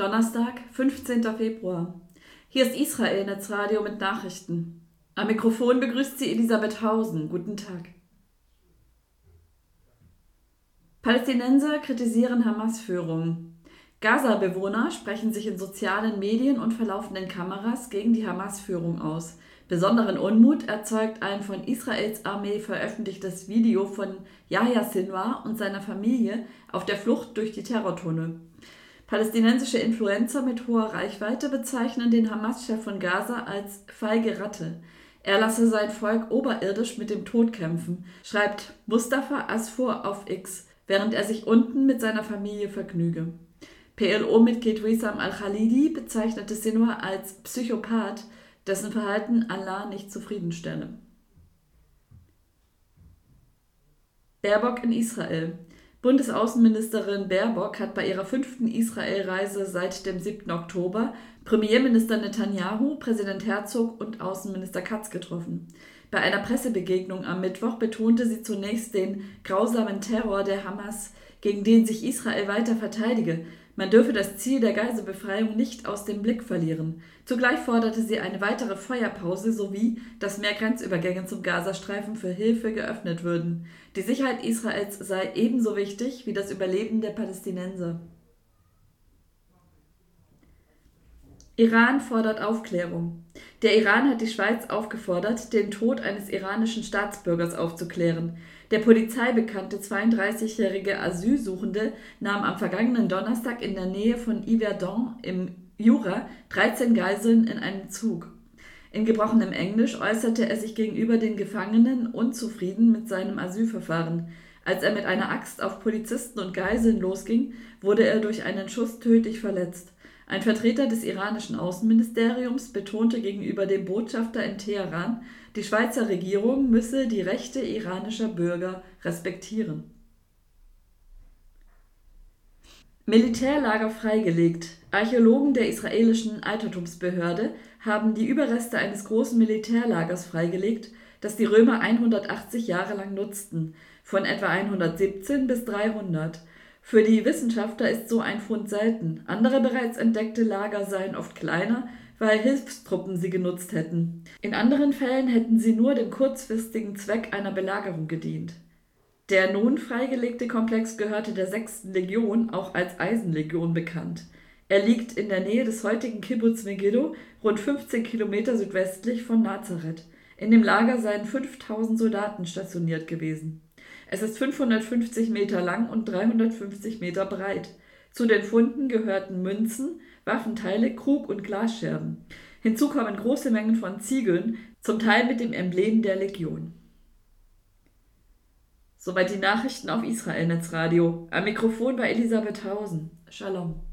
Donnerstag, 15. Februar. Hier ist Israel Netzradio mit Nachrichten. Am Mikrofon begrüßt sie Elisabeth Hausen. Guten Tag. Palästinenser kritisieren Hamas-Führung. Gaza-Bewohner sprechen sich in sozialen Medien und verlaufenden Kameras gegen die Hamas-Führung aus. Besonderen Unmut erzeugt ein von Israels Armee veröffentlichtes Video von Yahya Sinwar und seiner Familie auf der Flucht durch die Terrortunnel. Palästinensische Influencer mit hoher Reichweite bezeichnen den Hamas-Chef von Gaza als feige Ratte. Er lasse sein Volk oberirdisch mit dem Tod kämpfen, schreibt Mustafa Asfur auf X, während er sich unten mit seiner Familie vergnüge. PLO-Mitglied Wissam al-Khalidi bezeichnete Sinwar als Psychopath, dessen Verhalten Allah nicht zufriedenstelle. Baerbock in Israel. Bundesaußenministerin Baerbock hat bei ihrer fünften Israelreise seit dem 7. Oktober Premierminister Netanyahu, Präsident Herzog und Außenminister Katz getroffen. Bei einer Pressebegegnung am Mittwoch betonte sie zunächst den grausamen Terror der Hamas, gegen den sich Israel weiter verteidige, man dürfe das Ziel der Geiselbefreiung nicht aus dem Blick verlieren. Zugleich forderte sie eine weitere Feuerpause sowie, dass mehr Grenzübergänge zum Gazastreifen für Hilfe geöffnet würden. Die Sicherheit Israels sei ebenso wichtig wie das Überleben der Palästinenser. Iran fordert Aufklärung. Der Iran hat die Schweiz aufgefordert, den Tod eines iranischen Staatsbürgers aufzuklären. Der Polizei bekannte 32-jährige Asylsuchende nahm am vergangenen Donnerstag in der Nähe von Yverdon im Jura 13 Geiseln in einem Zug. In gebrochenem Englisch äußerte er sich gegenüber den Gefangenen unzufrieden mit seinem Asylverfahren. Als er mit einer Axt auf Polizisten und Geiseln losging, wurde er durch einen Schuss tödlich verletzt. Ein Vertreter des iranischen Außenministeriums betonte gegenüber dem Botschafter in Teheran, die Schweizer Regierung müsse die Rechte iranischer Bürger respektieren. Militärlager freigelegt. Archäologen der israelischen Altertumsbehörde haben die Überreste eines großen Militärlagers freigelegt, das die Römer 180 Jahre lang nutzten, von etwa 117 bis 300. Für die Wissenschaftler ist so ein Fund selten. Andere bereits entdeckte Lager seien oft kleiner, weil Hilfstruppen sie genutzt hätten. In anderen Fällen hätten sie nur dem kurzfristigen Zweck einer Belagerung gedient. Der nun freigelegte Komplex gehörte der 6. Legion, auch als Eisenlegion bekannt. Er liegt in der Nähe des heutigen Kibbutz Megiddo, rund 15 Kilometer südwestlich von Nazareth. In dem Lager seien 5000 Soldaten stationiert gewesen. Es ist 550 Meter lang und 350 Meter breit. Zu den Funden gehörten Münzen, Waffenteile, Krug und Glasscherben. Hinzu kommen große Mengen von Ziegeln, zum Teil mit dem Emblem der Legion. Soweit die Nachrichten auf Israel Netzradio. Am Mikrofon bei Elisabeth Hausen. Shalom.